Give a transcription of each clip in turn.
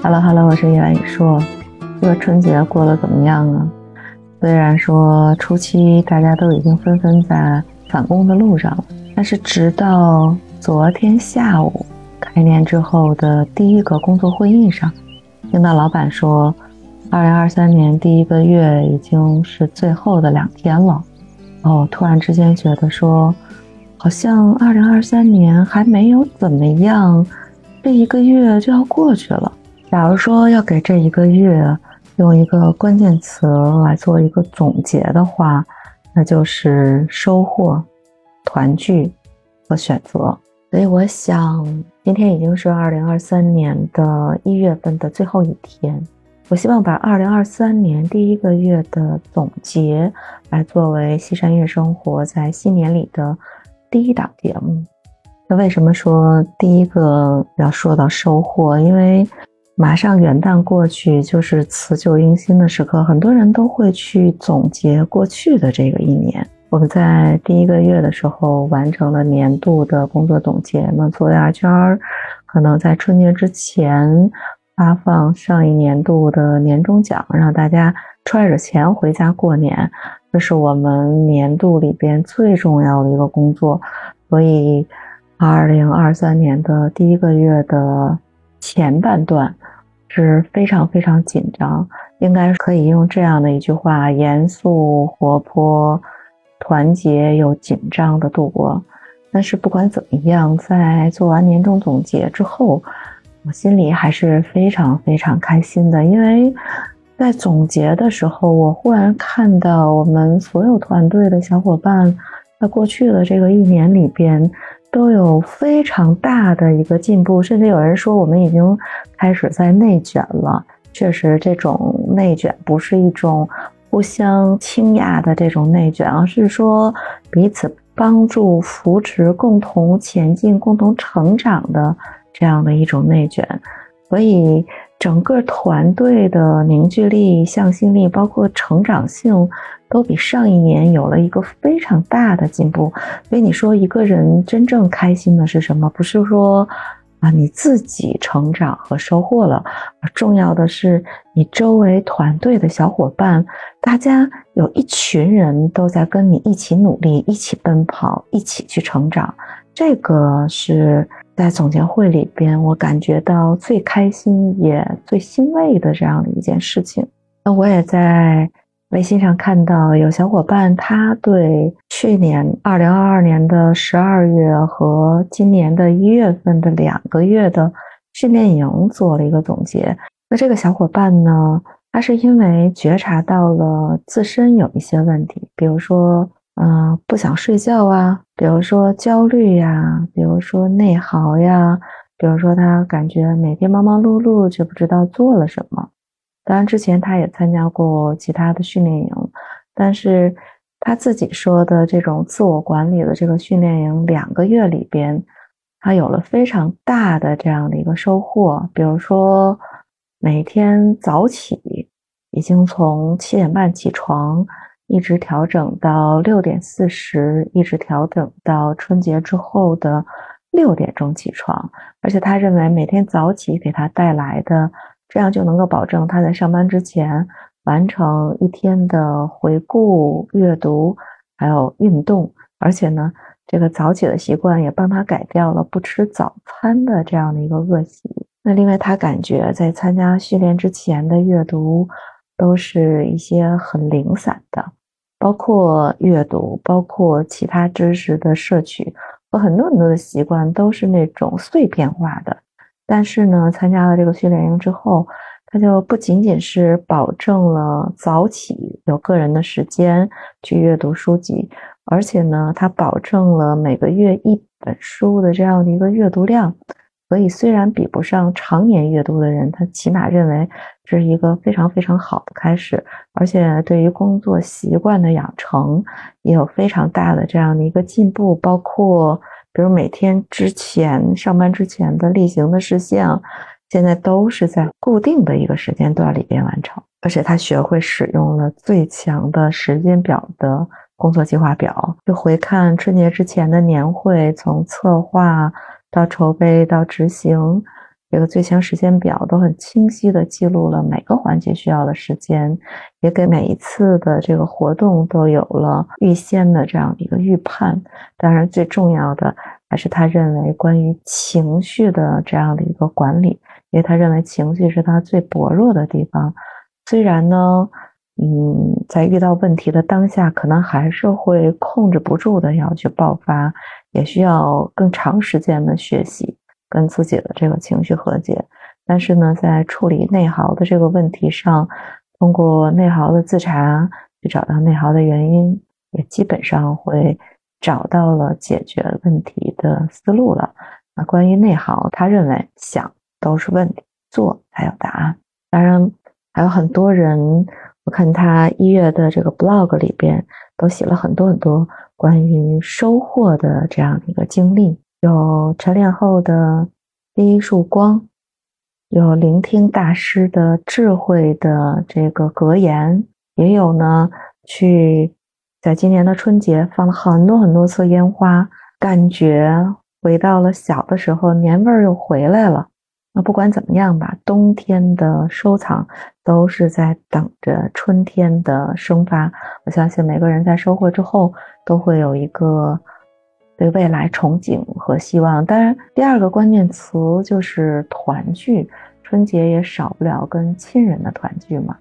Hello Hello，我是叶兰雨硕。这个春节过得怎么样啊？虽然说初期大家都已经纷纷在返工的路上了，但是直到昨天下午开年之后的第一个工作会议上，听到老板说，二零二三年第一个月已经是最后的两天了。哦，突然之间觉得说，好像二零二三年还没有怎么样，这一个月就要过去了。假如说要给这一个月用一个关键词来做一个总结的话，那就是收获、团聚和选择。所以我想，今天已经是二零二三年的一月份的最后一天。我希望把二零二三年第一个月的总结来作为西山月生活在新年里的第一档节目。那为什么说第一个要说到收获？因为马上元旦过去就是辞旧迎新的时刻，很多人都会去总结过去的这个一年。我们在第一个月的时候完成了年度的工作总结，那做压圈，可能在春节之前。发放上一年度的年终奖，让大家揣着钱回家过年，这是我们年度里边最重要的一个工作。所以，二零二三年的第一个月的前半段是非常非常紧张，应该可以用这样的一句话：严肃、活泼、团结又紧张的度过。但是不管怎么样，在做完年终总结之后。我心里还是非常非常开心的，因为在总结的时候，我忽然看到我们所有团队的小伙伴在过去的这个一年里边都有非常大的一个进步，甚至有人说我们已经开始在内卷了。确实，这种内卷不是一种互相倾轧的这种内卷，而是说彼此帮助、扶持、共同前进、共同成长的。这样的一种内卷，所以整个团队的凝聚力、向心力，包括成长性，都比上一年有了一个非常大的进步。所以你说一个人真正开心的是什么？不是说啊你自己成长和收获了，重要的是你周围团队的小伙伴，大家有一群人都在跟你一起努力、一起奔跑、一起去成长。这个是。在总结会里边，我感觉到最开心也最欣慰的这样的一件事情。那我也在微信上看到有小伙伴，他对去年二零二二年的十二月和今年的一月份的两个月的训练营做了一个总结。那这个小伙伴呢，他是因为觉察到了自身有一些问题，比如说。嗯，不想睡觉啊，比如说焦虑呀，比如说内耗呀，比如说他感觉每天忙忙碌碌却不知道做了什么。当然，之前他也参加过其他的训练营，但是他自己说的这种自我管理的这个训练营两个月里边，他有了非常大的这样的一个收获。比如说每天早起，已经从七点半起床。一直调整到六点四十，一直调整到春节之后的六点钟起床。而且他认为每天早起给他带来的，这样就能够保证他在上班之前完成一天的回顾、阅读，还有运动。而且呢，这个早起的习惯也帮他改掉了不吃早餐的这样的一个恶习。那另外，他感觉在参加训练之前的阅读都是一些很零散的。包括阅读，包括其他知识的摄取和很多很多的习惯，都是那种碎片化的。但是呢，参加了这个训练营之后，他就不仅仅是保证了早起有个人的时间去阅读书籍，而且呢，他保证了每个月一本书的这样的一个阅读量。所以，虽然比不上常年阅读的人，他起码认为这是一个非常非常好的开始，而且对于工作习惯的养成也有非常大的这样的一个进步。包括比如每天之前上班之前的例行的事项，现在都是在固定的一个时间段里边完成，而且他学会使用了最强的时间表的工作计划表。就回看春节之前的年会，从策划。到筹备到执行，这个最强时间表都很清晰的记录了每个环节需要的时间，也给每一次的这个活动都有了预先的这样的一个预判。当然，最重要的还是他认为关于情绪的这样的一个管理，因为他认为情绪是他最薄弱的地方。虽然呢，嗯，在遇到问题的当下，可能还是会控制不住的要去爆发，也需要更长时间的学习。跟自己的这个情绪和解，但是呢，在处理内耗的这个问题上，通过内耗的自查去找到内耗的原因，也基本上会找到了解决问题的思路了。那关于内耗，他认为想都是问题，做才有答案。当然，还有很多人，我看他一月的这个 blog 里边都写了很多很多关于收获的这样一个经历。有晨练后的第一束光，有聆听大师的智慧的这个格言，也有呢，去在今年的春节放了很多很多次烟花，感觉回到了小的时候，年味儿又回来了。那不管怎么样吧，冬天的收藏都是在等着春天的生发。我相信每个人在收获之后，都会有一个。对未来憧憬和希望，当然，第二个关键词就是团聚。春节也少不了跟亲人的团聚嘛。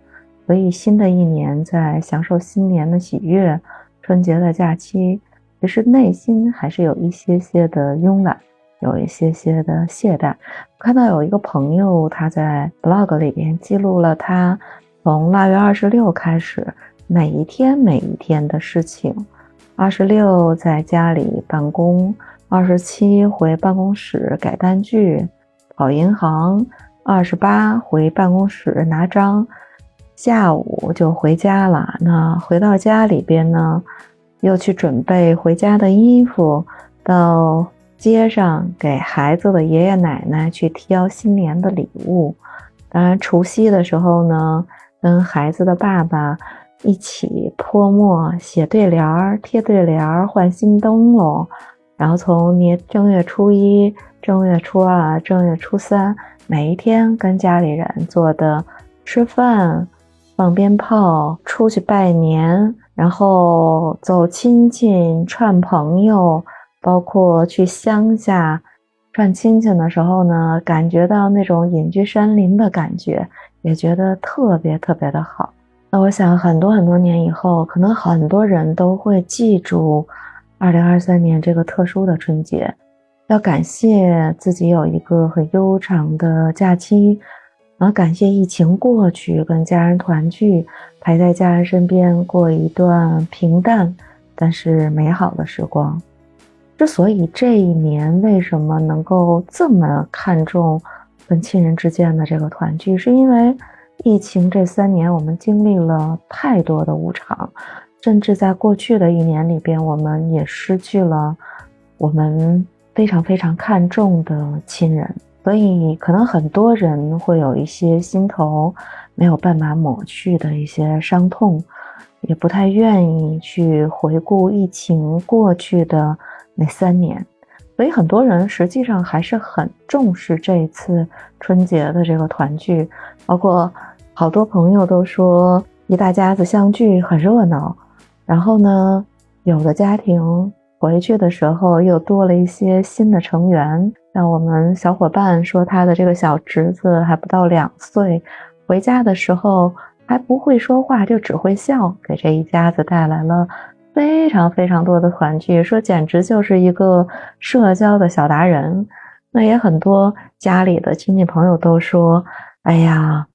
所以，新的一年在享受新年的喜悦，春节的假期，其实内心还是有一些些的慵懒，有一些些的懈怠。看到有一个朋友，他在 blog 里边记录了他从腊月二十六开始，每一天每一天的事情。二十六在家里办公，二十七回办公室改单据、跑银行，二十八回办公室拿章，下午就回家了。那回到家里边呢，又去准备回家的衣服，到街上给孩子的爷爷奶奶去挑新年的礼物。当然，除夕的时候呢，跟孩子的爸爸。一起泼墨、写对联儿、贴对联儿、换新灯笼，然后从年正月初一、正月初二、正月初三，每一天跟家里人做的吃饭、放鞭炮、出去拜年，然后走亲戚、串朋友，包括去乡下串亲戚的时候呢，感觉到那种隐居山林的感觉，也觉得特别特别的好。那我想，很多很多年以后，可能很多人都会记住二零二三年这个特殊的春节。要感谢自己有一个很悠长的假期，然后感谢疫情过去，跟家人团聚，陪在家人身边过一段平淡但是美好的时光。之所以这一年为什么能够这么看重跟亲人之间的这个团聚，是因为。疫情这三年，我们经历了太多的无常，甚至在过去的一年里边，我们也失去了我们非常非常看重的亲人。所以，可能很多人会有一些心头没有办法抹去的一些伤痛，也不太愿意去回顾疫情过去的那三年。所以，很多人实际上还是很重视这一次春节的这个团聚，包括。好多朋友都说一大家子相聚很热闹，然后呢，有的家庭回去的时候又多了一些新的成员。像我们小伙伴说，他的这个小侄子还不到两岁，回家的时候还不会说话，就只会笑，给这一家子带来了非常非常多的团聚，说简直就是一个社交的小达人。那也很多家里的亲戚朋友都说，哎呀。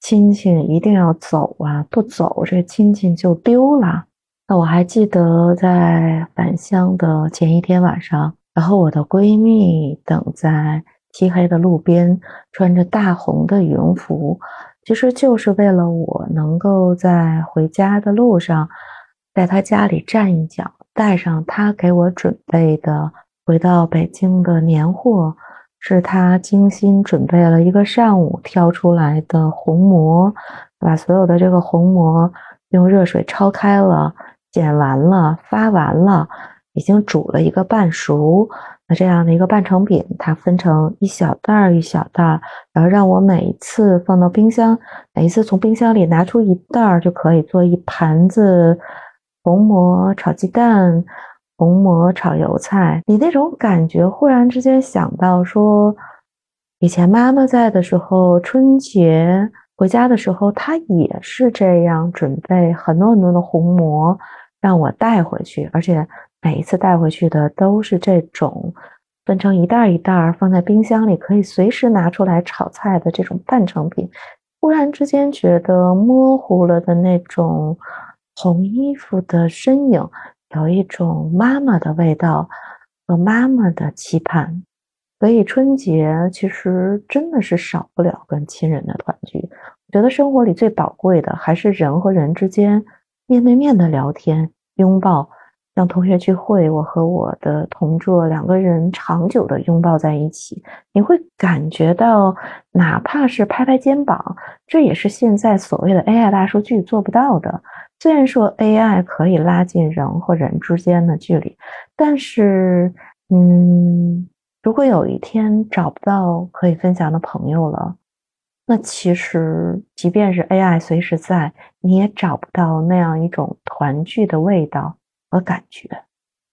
亲戚一定要走啊！不走，这亲戚就丢了。那我还记得在返乡的前一天晚上，然后我的闺蜜等在漆黑的路边，穿着大红的羽绒服，其实就是为了我能够在回家的路上，在她家里站一脚，带上她给我准备的回到北京的年货。是他精心准备了一个上午挑出来的红膜，把所有的这个红膜用热水焯开了，剪完了，发完了，已经煮了一个半熟。那这样的一个半成品，它分成一小袋儿一小袋儿，然后让我每一次放到冰箱，每一次从冰箱里拿出一袋儿，就可以做一盘子红膜炒鸡蛋、红馍炒油菜。你那种感觉，忽然之间想到说，以前妈妈在的时候，春节回家的时候，她也是这样准备很多很多的红馍让我带回去，而且。每一次带回去的都是这种分成一袋一袋放在冰箱里，可以随时拿出来炒菜的这种半成品。忽然之间觉得模糊了的那种红衣服的身影，有一种妈妈的味道和妈妈的期盼。所以春节其实真的是少不了跟亲人的团聚。我觉得生活里最宝贵的还是人和人之间面对面的聊天、拥抱。像同学聚会，我和我的同桌两个人长久的拥抱在一起，你会感觉到，哪怕是拍拍肩膀，这也是现在所谓的 AI 大数据做不到的。虽然说 AI 可以拉近人和人之间的距离，但是，嗯，如果有一天找不到可以分享的朋友了，那其实即便是 AI 随时在，你也找不到那样一种团聚的味道。和感觉，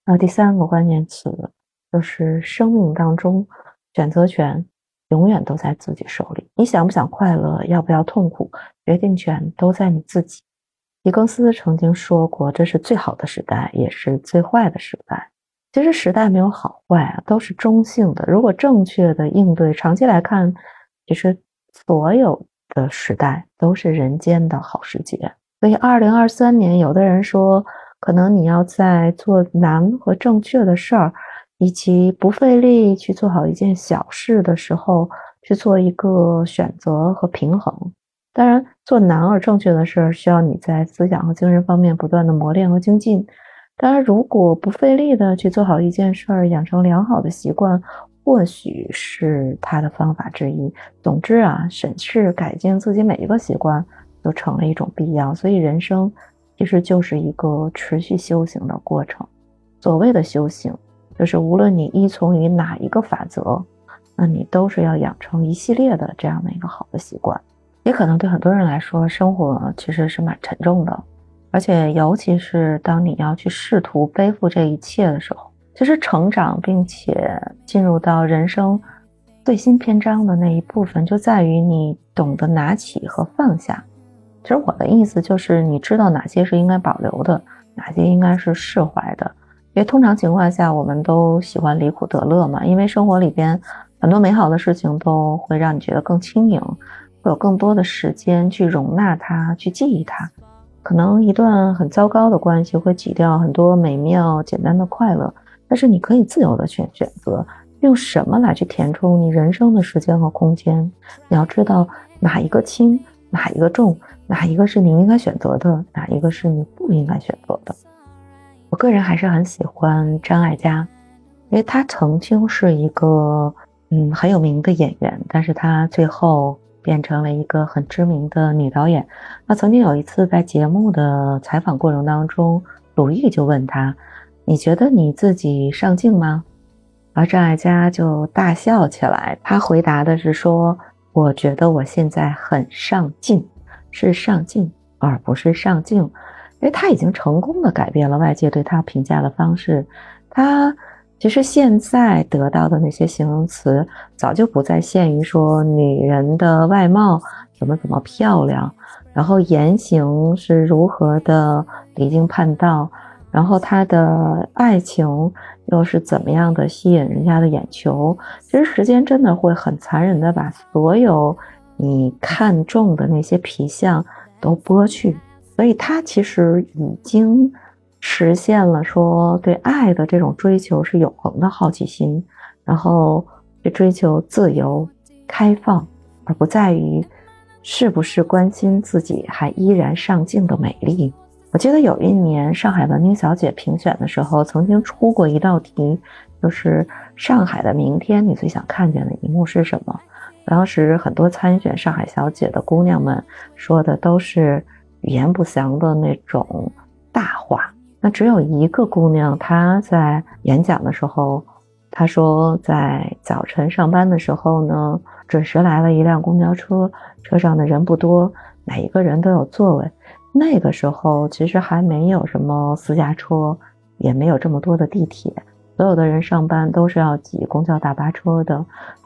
那第三个关键词就是生命当中选择权永远都在自己手里。你想不想快乐，要不要痛苦，决定权都在你自己。狄更斯曾经说过：“这是最好的时代，也是最坏的时代。”其实时代没有好坏啊，都是中性的。如果正确的应对，长期来看，其实所有的时代都是人间的好时节。所以，二零二三年，有的人说。可能你要在做难和正确的事儿，以及不费力去做好一件小事的时候，去做一个选择和平衡。当然，做难而正确的事儿，需要你在思想和精神方面不断的磨练和精进。当然，如果不费力的去做好一件事儿，养成良好的习惯，或许是他的方法之一。总之啊，审视改进自己每一个习惯，都成了一种必要。所以，人生。其实就是一个持续修行的过程。所谓的修行，就是无论你依从于哪一个法则，那你都是要养成一系列的这样的一个好的习惯。也可能对很多人来说，生活其实是蛮沉重的，而且尤其是当你要去试图背负这一切的时候，其实成长并且进入到人生最新篇章的那一部分，就在于你懂得拿起和放下。其实我的意思就是，你知道哪些是应该保留的，哪些应该是释怀的。因为通常情况下，我们都喜欢离苦得乐嘛。因为生活里边很多美好的事情都会让你觉得更轻盈，会有更多的时间去容纳它，去记忆它。可能一段很糟糕的关系会挤掉很多美妙简单的快乐，但是你可以自由的去选择用什么来去填充你人生的时间和空间。你要知道哪一个轻，哪一个重。哪一个是你应该选择的，哪一个是你不应该选择的？我个人还是很喜欢张艾嘉，因为她曾经是一个嗯很有名的演员，但是她最后变成了一个很知名的女导演。那曾经有一次在节目的采访过程当中，鲁豫就问她：“你觉得你自己上镜吗？”而张艾嘉就大笑起来，她回答的是说：“我觉得我现在很上进。”是上进，而不是上镜，因为他已经成功的改变了外界对他评价的方式。他其实现在得到的那些形容词，早就不再限于说女人的外貌怎么怎么漂亮，然后言行是如何的离经叛道，然后他的爱情又是怎么样的吸引人家的眼球。其实时间真的会很残忍的把所有。你看中的那些皮相都剥去，所以他其实已经实现了说对爱的这种追求是永恒的好奇心，然后去追求自由、开放，而不在于是不是关心自己还依然上镜的美丽。我记得有一年上海文明小姐评选的时候，曾经出过一道题，就是上海的明天，你最想看见的一幕是什么？当时很多参选上海小姐的姑娘们说的都是语言不详的那种大话，那只有一个姑娘，她在演讲的时候她说，在早晨上班的时候呢，准时来了一辆公交车，车上的人不多，每一个人都有座位。那个时候其实还没有什么私家车，也没有这么多的地铁，所有的人上班都是要挤公交大巴车的。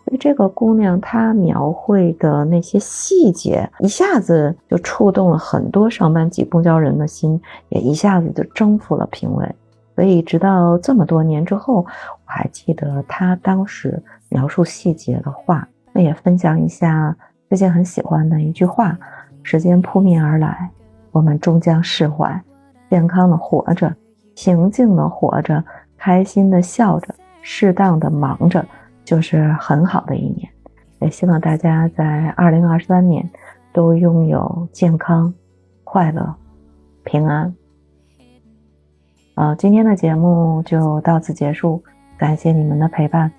所以这个姑娘她描绘的那些细节，一下子就触动了很多上班挤公交人的心，也一下子就征服了评委。所以，直到这么多年之后，我还记得他当时描述细节的话。那也分享一下最近很喜欢的一句话：时间扑面而来，我们终将释怀。健康的活着，平静的活着，开心的笑着，适当的忙着，就是很好的一年。也希望大家在二零二三年都拥有健康、快乐、平安。呃，今天的节目就到此结束，感谢你们的陪伴。